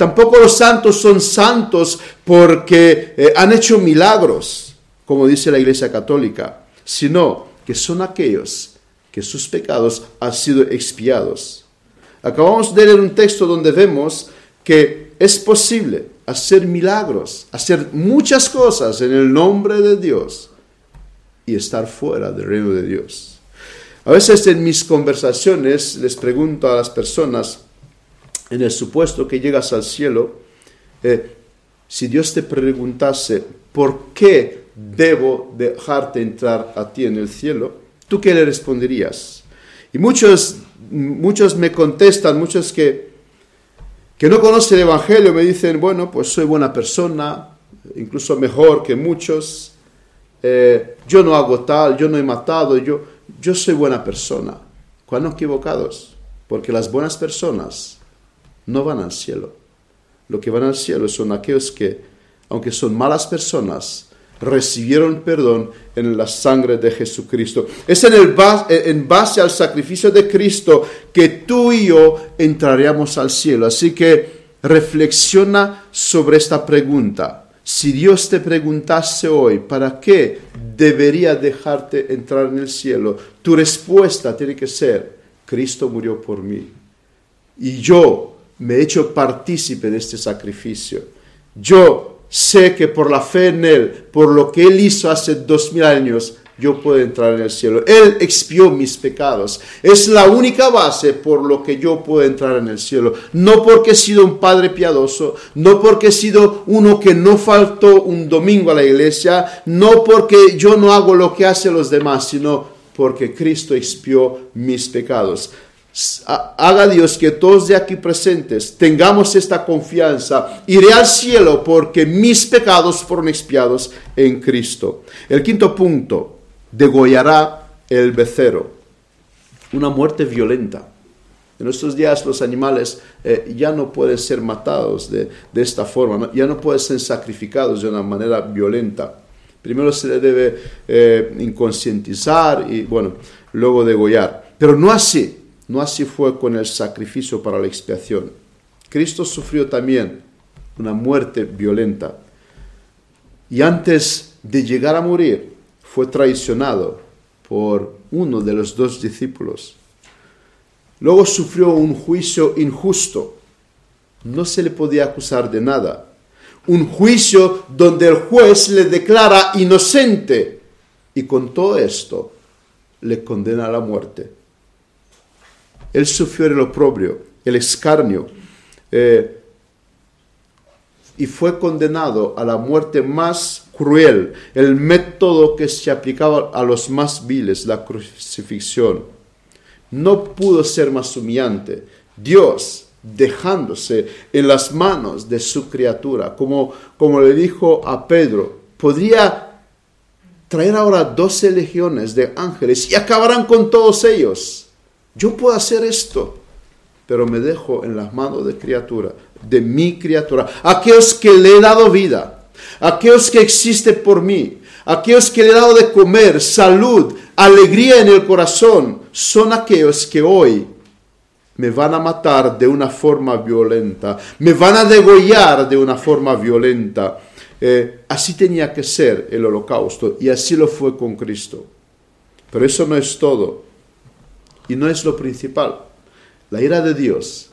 Tampoco los santos son santos porque eh, han hecho milagros, como dice la Iglesia Católica, sino que son aquellos que sus pecados han sido expiados. Acabamos de leer un texto donde vemos que es posible hacer milagros, hacer muchas cosas en el nombre de Dios y estar fuera del reino de Dios. A veces en mis conversaciones les pregunto a las personas, en el supuesto que llegas al cielo, eh, si Dios te preguntase, ¿por qué debo dejarte entrar a ti en el cielo, ¿tú qué le responderías? Y muchos, muchos me contestan, muchos que, que no conocen el Evangelio me dicen, bueno, pues soy buena persona, incluso mejor que muchos, eh, yo no hago tal, yo no he matado, yo, yo soy buena persona. ¿Cuándo equivocados? Porque las buenas personas no van al cielo. Lo que van al cielo son aquellos que, aunque son malas personas, recibieron perdón en la sangre de Jesucristo. Es en, el en base al sacrificio de Cristo que tú y yo entraríamos al cielo. Así que reflexiona sobre esta pregunta. Si Dios te preguntase hoy, ¿para qué debería dejarte entrar en el cielo? Tu respuesta tiene que ser, Cristo murió por mí. Y yo me he hecho partícipe de este sacrificio. Yo sé que por la fe en Él, por lo que Él hizo hace dos mil años, yo puedo entrar en el cielo. Él expió mis pecados. Es la única base por lo que yo puedo entrar en el cielo. No porque he sido un padre piadoso, no porque he sido uno que no faltó un domingo a la iglesia, no porque yo no hago lo que hacen los demás, sino porque Cristo expió mis pecados haga Dios que todos de aquí presentes tengamos esta confianza. Iré al cielo porque mis pecados fueron expiados en Cristo. El quinto punto, degollará el becero. Una muerte violenta. En estos días los animales eh, ya no pueden ser matados de, esta forma, ya no pueden ser sacrificados de una manera violenta. Primero se le debe eh, inconscientizar y bueno, luego degollar. Pero no así. No así fue con el sacrificio para la expiación. Cristo sufrió también una muerte violenta. Y antes de llegar a morir, fue traicionado por uno de los dos discípulos. Luego sufrió un juicio injusto. No se le podía acusar de nada. Un juicio donde el juez le declara inocente y con todo esto le condena a la muerte. Él sufrió el oprobio, el escarnio, eh, y fue condenado a la muerte más cruel, el método que se aplicaba a los más viles, la crucifixión. No pudo ser más humillante. Dios, dejándose en las manos de su criatura, como, como le dijo a Pedro, podría traer ahora doce legiones de ángeles y acabarán con todos ellos. Yo puedo hacer esto, pero me dejo en las manos de criatura, de mi criatura, aquellos que le he dado vida, aquellos que existen por mí, aquellos que le he dado de comer, salud, alegría en el corazón, son aquellos que hoy me van a matar de una forma violenta, me van a degollar de una forma violenta. Eh, así tenía que ser el holocausto y así lo fue con Cristo. Pero eso no es todo y no es lo principal. La ira de Dios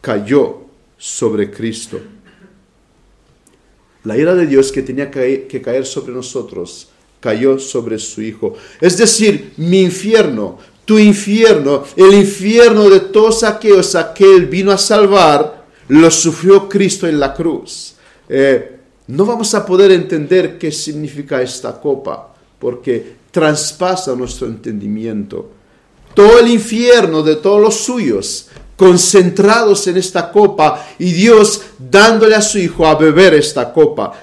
cayó sobre Cristo. La ira de Dios que tenía que caer sobre nosotros cayó sobre su Hijo. Es decir, mi infierno, tu infierno, el infierno de todos aquellos a que vino a salvar, lo sufrió Cristo en la cruz. Eh, no vamos a poder entender qué significa esta copa, porque traspasa nuestro entendimiento. Todo el infierno de todos los suyos concentrados en esta copa y Dios dándole a su Hijo a beber esta copa.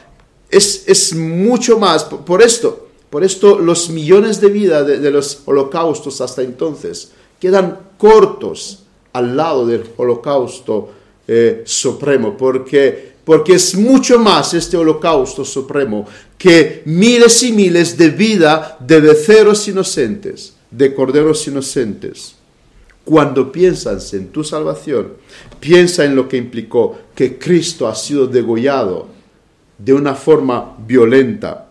Es, es mucho más. Por esto, por esto los millones de vidas de, los holocaustos hasta entonces quedan cortos al lado del holocausto eh, supremo, porque, porque es mucho más este holocausto supremo que miles y miles de vida de beceros inocentes, de corderos inocentes. Cuando piensas en tu salvación, piensa en lo que implicó que Cristo ha sido degollado de una forma violenta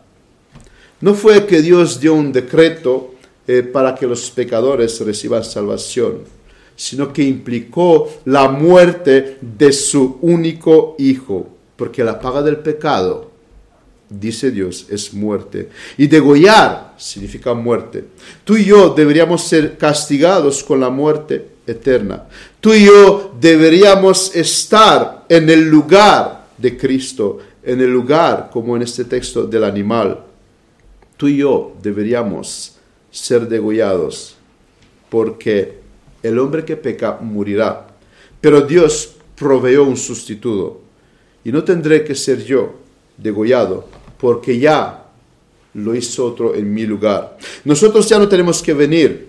no fue que Dios dio un decreto eh, para que los pecadores reciban salvación, sino que implicó la muerte de su único Hijo, porque la paga del pecado, dice Dios, es muerte. Y degollar significa muerte. Tú y yo deberíamos ser castigados con la muerte eterna. Tú y yo deberíamos estar en el lugar de Cristo, en el lugar, como en este texto, del animal tú y yo deberíamos ser degollados, porque el hombre que peca morirá, pero Dios proveyó un sustituto, y no tendré que ser yo degollado, porque ya lo hizo otro en mi lugar. Nosotros ya no tenemos que venir,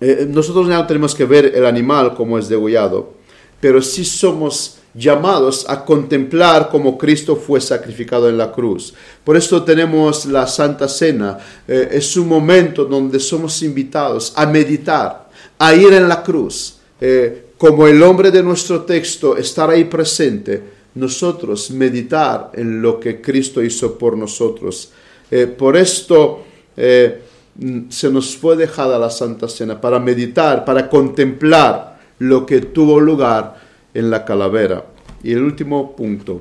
eh, nosotros ya no tenemos que ver el animal como es degollado, pero sí somos llamados a contemplar cómo Cristo fue sacrificado en la cruz. Por esto tenemos la Santa Cena. Eh, es un momento donde somos invitados a meditar, a ir en la cruz. Eh, como el hombre de nuestro texto, estar ahí presente, nosotros meditar en lo que Cristo hizo por nosotros. Eh, por esto se nos fue dejada la Santa Cena para meditar, para contemplar lo que tuvo lugar en la calavera. Y el último punto,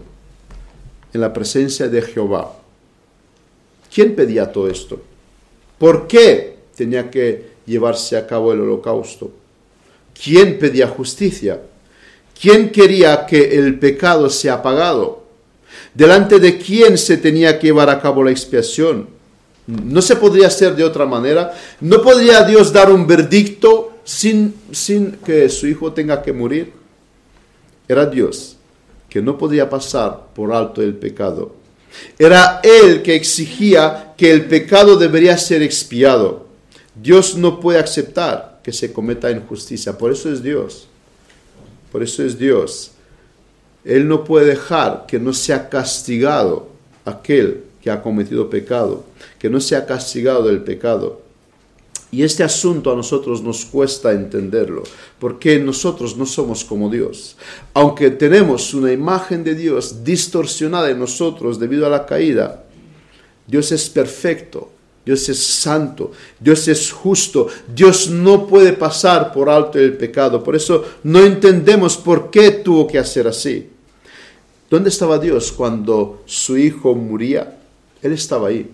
en la presencia de Jehová. ¿Quién pedía todo esto? ¿Por qué tenía que llevarse a cabo el holocausto? ¿Quién pedía justicia? ¿Quién quería que el pecado sea pagado? ¿Delante de quién se tenía que llevar a cabo la expiación? No se podría hacer de otra manera. No podría Dios dar un verdicto sin, sin que su hijo tenga que morir era Dios, que no podía pasar por alto el pecado. Era Él que exigía que el pecado debería ser expiado. Dios no puede aceptar que se cometa injusticia, por eso es Dios. Por eso es Dios. Él no puede dejar que no sea castigado aquel que ha cometido pecado, que no sea castigado del pecado. Y este asunto a nosotros nos cuesta entenderlo, porque nosotros no somos como Dios. Aunque tenemos una imagen de Dios distorsionada en nosotros debido a la caída, Dios es perfecto, Dios es santo, Dios es justo, Dios no puede pasar por alto el pecado. Por eso no entendemos por qué tuvo que hacer así. ¿Dónde estaba Dios cuando su hijo moría? Él estaba ahí,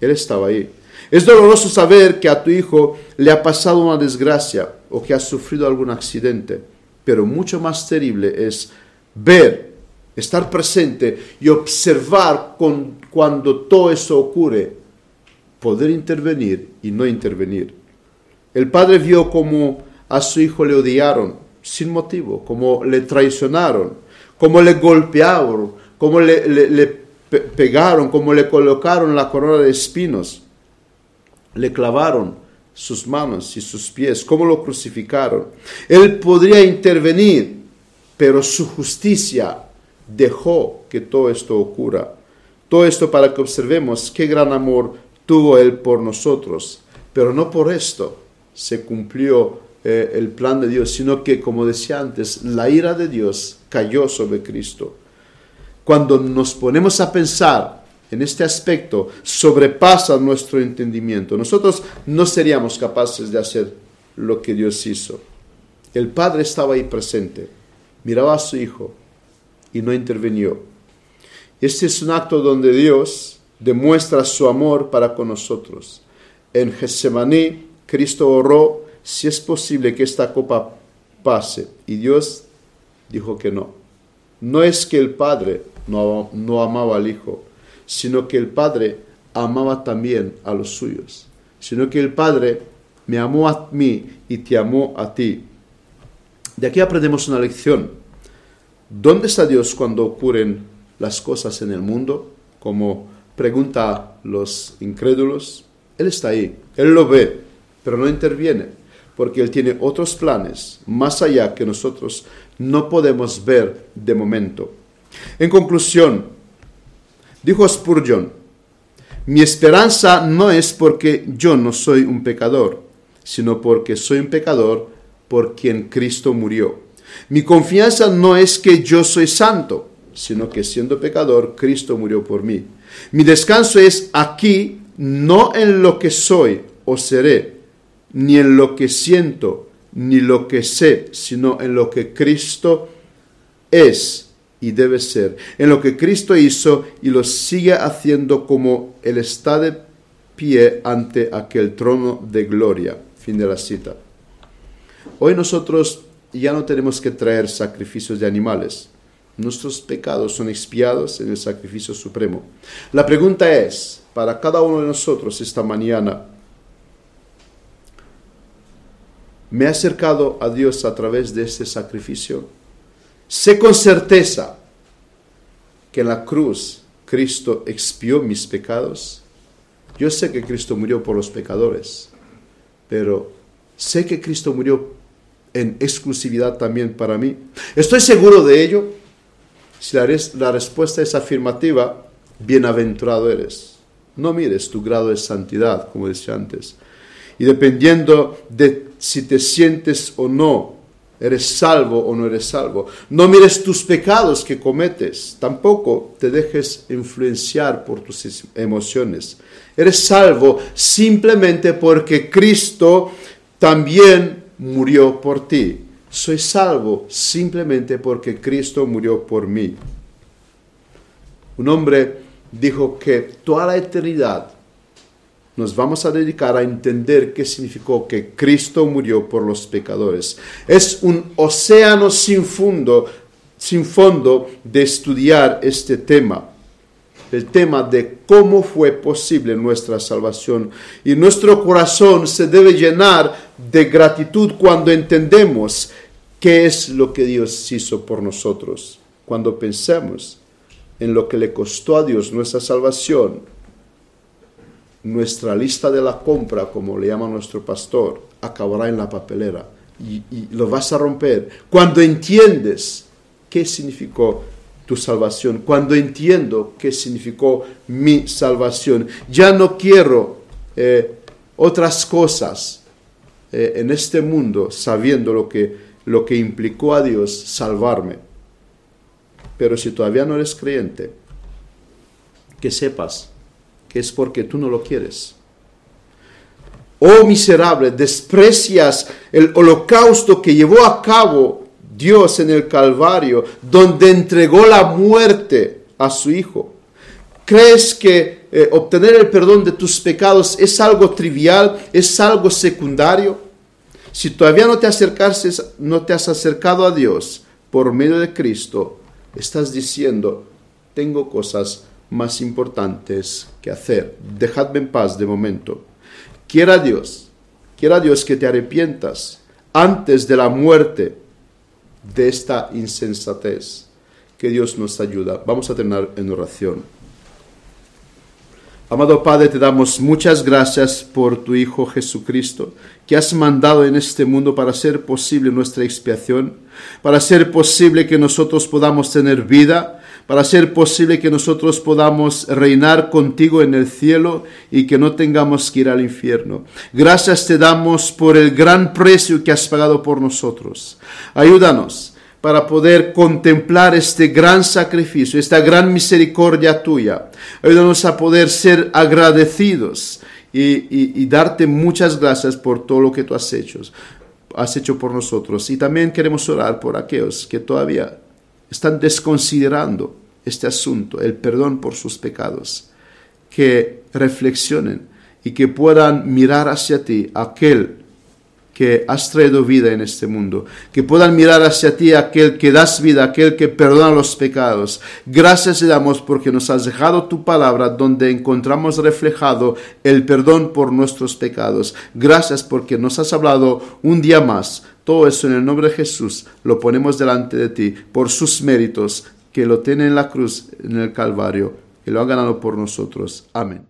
Él estaba ahí. Es doloroso saber que a tu hijo le ha pasado una desgracia o que ha sufrido algún accidente, pero mucho más terrible es ver, estar presente y observar con, cuando todo eso ocurre, poder intervenir y no intervenir. El padre vio cómo a su hijo le odiaron sin motivo, cómo le traicionaron, cómo le golpearon, cómo le, pegaron, cómo le colocaron la corona de espinos le clavaron sus manos y sus pies, cómo lo crucificaron. Él podría intervenir, pero su justicia dejó que todo esto ocurra. Todo esto para que observemos qué gran amor tuvo Él por nosotros, pero no por esto, se cumplió eh, el plan de Dios, sino que, como decía antes, la ira de Dios cayó sobre Cristo. Cuando nos ponemos a pensar en este aspecto, sobrepasa nuestro entendimiento. Nosotros no seríamos capaces de hacer lo que Dios hizo. El Padre estaba ahí presente, miraba a su Hijo y no intervenió. Este es un acto donde Dios demuestra su amor para con nosotros. En Getsemaní, Cristo oró si es posible que esta copa pase y Dios dijo que no. No es que el Padre no, no amaba al Hijo, sino que el Padre amaba también a los suyos, sino que el Padre me amó a mí y te amó a ti. De aquí aprendemos una lección. ¿Dónde está Dios cuando ocurren las cosas en el mundo? Como pregunta los incrédulos. Él está ahí, Él lo ve, pero no interviene, porque Él tiene otros planes más allá que nosotros no podemos ver de momento. En conclusión, dijo Spurgeon, mi esperanza no es porque yo no soy un pecador, sino porque soy un pecador por quien Cristo murió. Mi confianza no es que yo soy santo, sino que siendo pecador, Cristo murió por mí. Mi descanso es aquí, no en lo que soy o seré, ni en lo que siento, ni lo que sé, sino en lo que Cristo es y debe ser, en lo que Cristo hizo y lo sigue haciendo como Él está de pie ante aquel trono de gloria. Fin de la cita. Hoy nosotros ya no tenemos que traer sacrificios de animales. Nuestros pecados son expiados en el sacrificio supremo. La pregunta es, para cada uno de nosotros esta mañana, ¿me he acercado a Dios a través de este sacrificio? Sé con certeza que en la cruz Cristo expió mis pecados. Yo sé que Cristo murió por los pecadores pero sé que Cristo murió en exclusividad también para mí. ¿Estoy seguro de ello? Si la, respuesta es afirmativa, bienaventurado eres. No mires tu grado de santidad, como decía antes. Y dependiendo de si te sientes o no, eres salvo o no eres salvo. No mires tus pecados que cometes. Tampoco te dejes influenciar por tus emociones. Eres salvo simplemente porque Cristo también murió por ti. Soy salvo simplemente porque Cristo murió por mí. Un hombre dijo que toda la eternidad nos vamos a dedicar a entender qué significó que Cristo murió por los pecadores. Es un océano sin fondo, sin fondo de estudiar este tema el tema de cómo fue posible nuestra salvación. Y nuestro corazón se debe llenar de gratitud cuando entendemos qué es lo que Dios hizo por nosotros. Cuando pensemos en lo que le costó a Dios nuestra salvación, nuestra lista de la compra, como le llama nuestro pastor, acabará en la papelera y, y lo vas a romper. Cuando entiendes qué significó tu salvación, cuando entiendo qué significó mi salvación. Ya no quiero eh, otras cosas eh, en este mundo sabiendo lo que, lo que implicó a Dios salvarme. Pero si todavía no eres creyente, que sepas que es porque tú no lo quieres. Oh miserable, desprecias el holocausto que llevó a cabo Dios en el Calvario, donde entregó la muerte a su Hijo. ¿Crees que eh, obtener el perdón de tus pecados es algo trivial, es algo secundario? Si todavía no te, no te has acercado a Dios por medio de Cristo, estás diciendo, tengo cosas más importantes que hacer. Dejadme en paz de momento. Quiera Dios, quiera Dios que te arrepientas antes de la muerte de esta insensatez. Que Dios nos ayuda. Vamos a terminar en oración. Amado Padre, te damos muchas gracias por tu Hijo Jesucristo, que has mandado en este mundo para hacer posible nuestra expiación, para hacer posible que nosotros podamos tener vida, para hacer posible que nosotros podamos reinar contigo en el cielo y que no tengamos que ir al infierno. Gracias te damos por el gran precio que has pagado por nosotros. Ayúdanos para poder contemplar este gran sacrificio, esta gran misericordia tuya. Ayúdanos a poder ser agradecidos y, darte muchas gracias por todo lo que tú has hecho, has hecho por nosotros. Y también queremos orar por aquellos que todavía están desconsiderando este asunto, el perdón por sus pecados, que reflexionen y que puedan mirar hacia ti, aquel que has traído vida en este mundo, que puedan mirar hacia ti aquel que das vida, aquel que perdona los pecados. Gracias te damos porque nos has dejado tu palabra donde encontramos reflejado el perdón por nuestros pecados. Gracias porque nos has hablado un día más. Todo eso en el nombre de Jesús lo ponemos delante de ti por sus méritos que lo tiene en la cruz, en el Calvario, que lo ha ganado por nosotros. Amén.